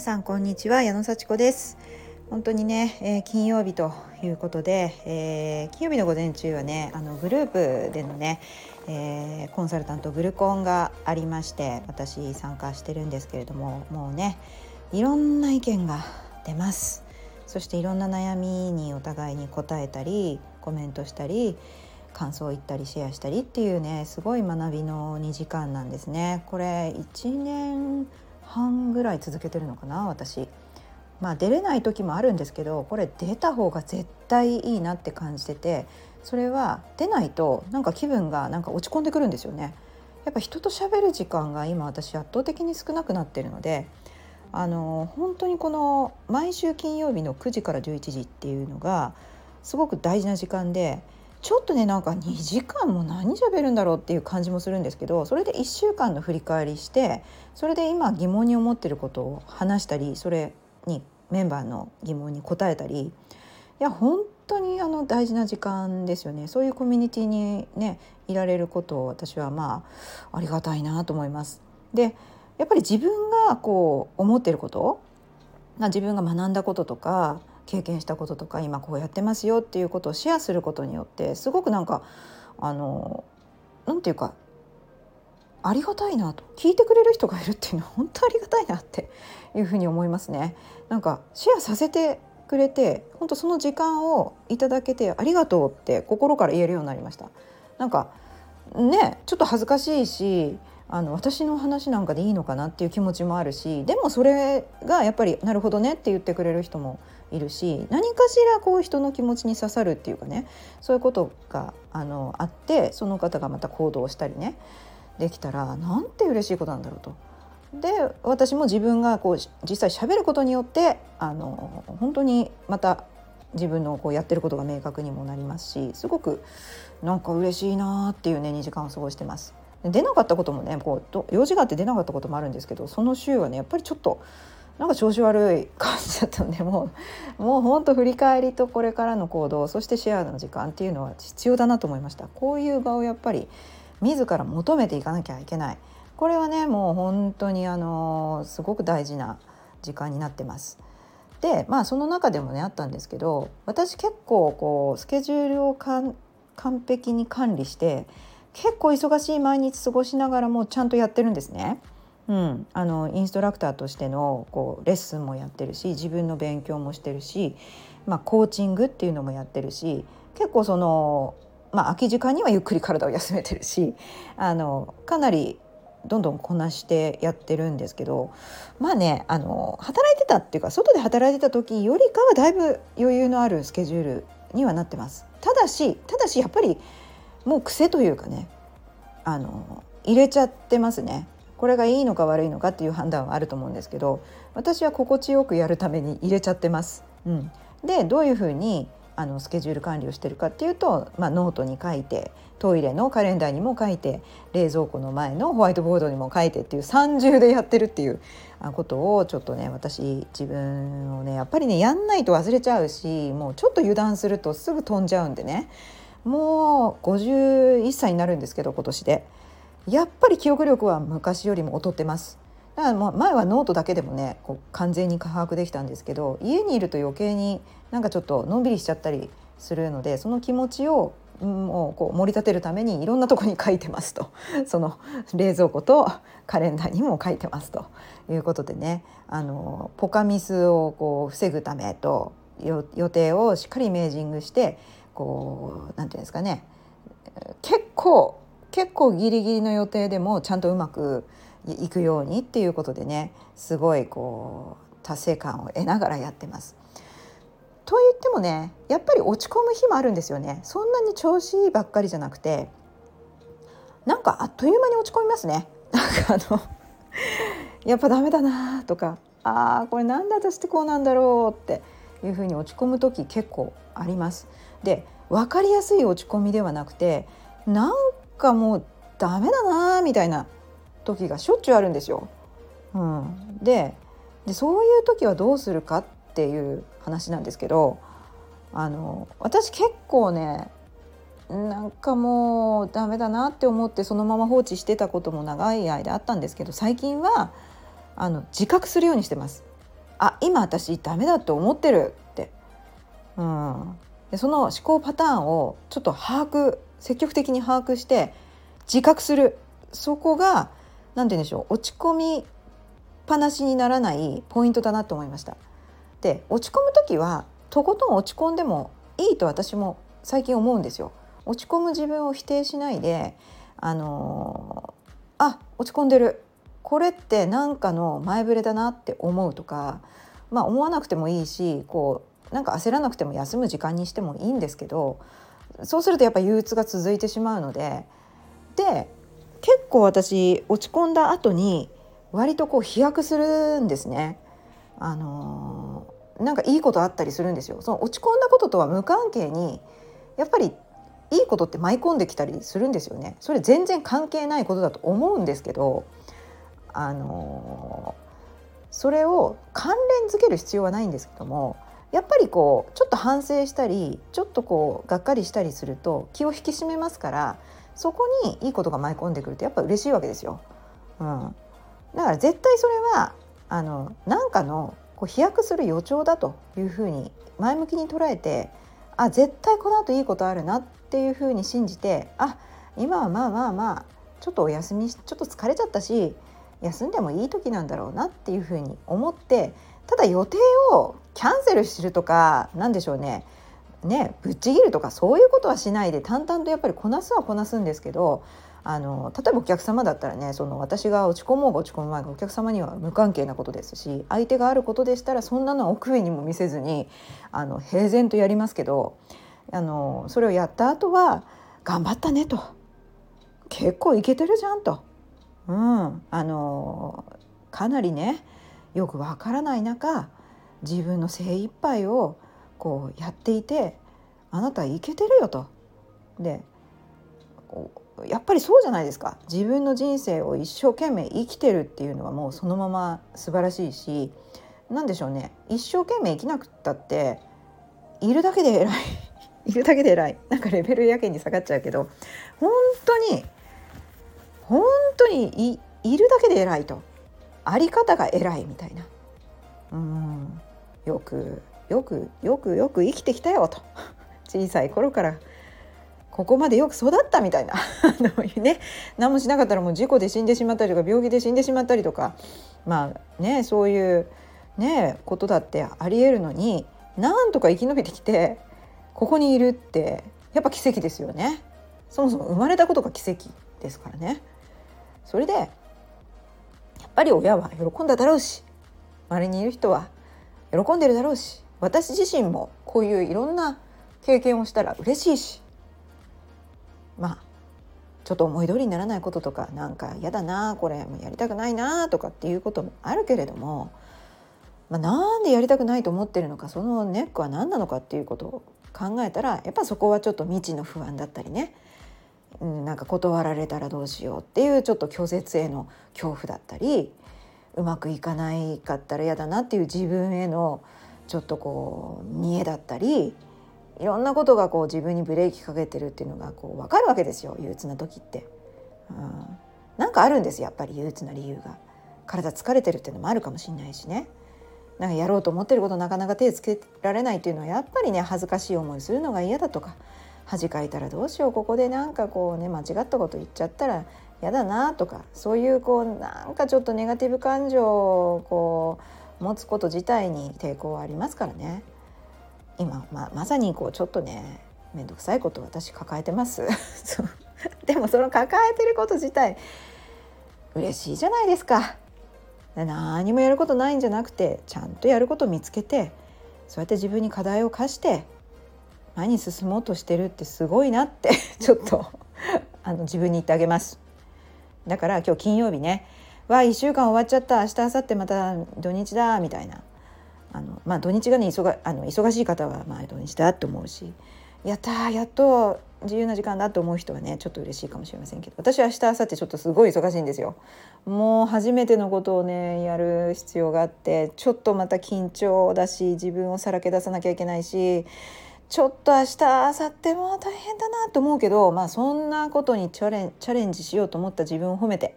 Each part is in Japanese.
さんこんにちは。矢野幸子です。本当にね、えー、金曜日ということで、えー、金曜日の午前中はねあのグループでのね、えー、コンサルタントグルコンがありまして私参加してるんですけれどももうねいろんな意見が出ます。そしていろんな悩みにお互いに答えたりコメントしたり感想を言ったりシェアしたりっていうねすごい学びの2時間なんですね。これ1年半ぐらい続けてるのかな私。まあ出れない時もあるんですけどこれ出た方が絶対いいなって感じててそれは出ないとなんか気分がなんか落ち込んでくるんですよね。やっぱ人と喋る時間が今私圧倒的に少なくなってるのであの本当にこの毎週金曜日の9時から11時っていうのがすごく大事な時間でちょっとねなんか2時間も何喋るんだろうっていう感じもするんですけどそれで1週間の振り返りしてそれで今疑問に思ってることを話したりそれにメンバーの疑問に答えたりいや本当にあの大事な時間ですよねそういうコミュニティにねいられることを私はまあありがたいなと思います。でやっぱり自分がこう思ってること自分が学んだこととか経験したこととか今こうやってますよっていうことをシェアすることによってすごくなんかあのなんていうかありがたいなと聞いてくれる人がいるっていうのは 本当ありがたいなっていうふうに思いますね。なんかシェアさせてくれて本当その時間をいただけてありがとうって心から言えるようになりました。なんかねちょっと恥ずかしいしあの私の話なんかでいいのかなっていう気持ちもあるしでもそれがやっぱりなるほどねって言ってくれる人もいるし何かしらこう人の気持ちに刺さるっていうかねそういうことがあのあってその方がまた行動したりねできたらなんて嬉しいことなんだろうと。で私も自分がこう実際喋ることによってあの本当にまた自分のこうやってることが明確にもなりますしすごくなんか嬉しいなっていうね2時間を過ごしてます。出なかったこともねこう用事があって出なかったこともあるんですけどその週はねやっぱりちょっとなんか調子悪い感じだったんでもう もうほんと振り返りとこれからの行動そしてシェアの時間っていうのは必要だなと思いましたこういう場をやっぱり自ら求めていかなきゃいけないこれはねもう本当にあのすごく大事な時間になってます。でまあその中でもねあったんですけど私結構こうスケジュールを完璧に管理して結構忙しい毎日過ごしながらもちゃんとやってるんですね。うん、あのインストラクターとしてのこうレッスンもやってるし自分の勉強もしてるし、まあ、コーチングっていうのもやってるし結構その、まあ、空き時間にはゆっくり体を休めてるしあのかなりどんどんこなしてやってるんですけどまあねあの働いてたっていうか外で働いてた時よりかはだいぶ余裕のあるスケジュールにはなってます。ただしただしやっぱりもう癖というかねあの入れちゃってますねこれがいいのか悪いのかっていう判断はあると思うんですけど私は心地よくやるために入れちゃってます。うん、でどういうふうにあのスケジュール管理をしてるかっていうと、まあ、ノートに書いてトイレのカレンダーにも書いて冷蔵庫の前のホワイトボードにも書いてっていう三重でやってるっていうことをちょっとね私自分をねやっぱりねやんないと忘れちゃうしもうちょっと油断するとすぐ飛んじゃうんでね。もう51歳になるんですけど今年で。やっぱり記憶力は昔よりも劣ってます。だからもう前はノートだけでもねこう完全に把握できたんですけど家にいると余計になんかちょっとのんびりしちゃったりするのでその気持ちをもうこう盛り立てるためにいろんなとこに書いてますと。その冷蔵庫とカレンダーにも書いてますと。いうことでね。あのポカミスをこう防ぐためと予定をしっかりイメージングしてこうなんていうんですかね。結構結構ギリギリの予定でもちゃんとうまくいくようにっていうことでねすごいこう達成感を得ながらやってます。と言ってもねやっぱり落ち込む日もあるんですよねそんなに調子いいばっかりじゃなくてなんかあっという間に落ち込みますね。なんかあのやっぱダメだなとかあーこれなんで私ってこうなんだろうっていうふうに落ち込む時結構あります。で分かりやすい落ち込みではなくてなんかもうダメだなみたいな時がしょっちゅうあるんですよ。うん、ででそういう時はどうするかっていう話なんですけどあの私結構ねなんかもうダメだなって思ってそのまま放置してたことも長い間あったんですけど最近はあの自覚するようにしてます。あ今私ダメだと思ってるって、うん、でその思考パターンをちょっと把握積極的に把握して自覚するそこが何て言うんでしょう落ち込みっぱなしにならないポイントだなと思いました。で落ち込む時はとことん落ち込んでもいいと私も最近思うんですよ。落ち込む自分を否定しないであのー、あ落ち込んでるこれって何かの前触れだなって思うとかまあ思わなくてもいいしこうなんか焦らなくても休む時間にしてもいいんですけどそうするとやっぱ憂鬱が続いてしまうのでで結構私落ち込んだ後に割とこう飛躍するんですね。あのー、なんかいいことあったりするんですよ。その落ち込んだこととは無関係にやっぱりいいことって舞い込んできたりするんですよね。それ全然関係ないことだと思うんですけど、あのー、それを関連づける必要はないんですけどもやっぱりこうちょっと反省したりちょっとこうがっかりしたりすると気を引き締めますからそこにいいことが舞い込んでくるとやっぱ嬉しいわけですよ。うん、だから絶対それはあの何かのこう飛躍する予兆だというふうに前向きに捉えてあ絶対この後いいことあるなっていうふうに信じてあ今はまあまあまあちょっとお休みちょっと疲れちゃったし休んでもいい時なんだろうなっていうふうに思ってただ予定をキャンセルするとか何でしょうね。ねぶっちぎるとかそういうことはしないで淡々とやっぱりこなすはこなすんですけどあの例えばお客様だったらねその私が落ち込もうが落ち込む前がお客様には無関係なことですし相手があることでしたらそんなのは奥上にも見せずにあの平然とやりますけどあのそれをやった後は「頑張ったね」と「結構いけてるじゃん」と。うん、あのかなりねよくわからない中自分の精一杯をこうやっていてあなたいけてるよと。でやっぱりそうじゃないですか。自分の人生を一生懸命生きてるっていうのはもうそのまま素晴らしいし何でしょうね。一生懸命生きなくったっているだけで偉い。いるだけで偉い。なんかレベルやけに下がっちゃうけど本当に本当にいるだけで偉いと。あり方が偉いみたいな。うん。よくよくよくよく生きてきたよと。小さい頃から。ここまでよく育ったみたいな。ね何もしなかったらもう事故で死んでしまったりとか病気で死んでしまったりとか。まあねそういうねことだってありえるのになんとか生き延びてきてここにいるってやっぱ奇跡ですよね。そもそも生まれたことが奇跡ですからね。それでやっぱり親は喜んだだろうし周りにいる人は喜んでるだろうし私自身もこういういろんな経験をしたら嬉しいしまあちょっと思い通りにならないこととかなんか嫌だなこれもやりたくないなとかっていうこともあるけれども、まあ、なんでやりたくないと思ってるのかそのネックは何なのかっていうことを考えたらやっぱそこはちょっと未知の不安だったりね、うん、なんか断られたらどうしようっていうちょっと拒絶への恐怖だったりうまくいかないかったら嫌だなっていう自分へのちょっとこう見栄だったりいろんなことがこう自分にブレーキかけてるっていうのがこう分かるわけですよ憂鬱な時って。うん、なんかあるんですやっぱり憂鬱な理由が。体疲れてるっていうのもあるかもしれないしね。なんかやろうと思ってることなかなか手つけられないっていうのはやっぱりね恥ずかしい思いするのが嫌だとか恥かいたらどうしようここでなんかこうね間違ったこと言っちゃったら嫌だなとかそういうこうなんかちょっとネガティブ感情をこう持つこと自体に抵抗はありますからね。今ままさにこうちょっとね面倒くさいこと私抱えてます。でもその抱えてること自体嬉しいじゃないですか。何もやることないんじゃなくてちゃんとやること見つけてそうやって自分に課題を課して前に進もうとしてるってすごいなってちょっとあの自分に言ってあげます。だから今日金曜日ね。わあ1週間終わっちゃった。明日明後日また土日だ。みたいな。あの、まあ、土日がね忙あの忙しい方はまあ土日だと思うし。やったやっと自由な時間だと思う人はねちょっと嬉しいかもしれませんけど。私は明日明後日ちょっとすごい忙しいんですよ。もう初めてのことをねやる必要があってちょっとまた緊張だし自分をさらけ出さなきゃいけないしちょっと明日明後日も大変だなと思うけどまあそんなことにチャレンチャレンジしようと思った自分を褒めて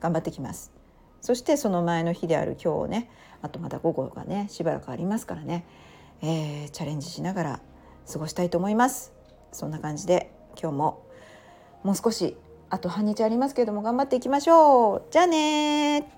頑張ってきます。そしてその前の日である今日ねあとまだ午後がねしばらくありますからね、えー、チャレンジしながら過ごしたいと思います。そんな感じで今日ももう少しあと半日ありますけれども頑張っていきましょう。じゃあね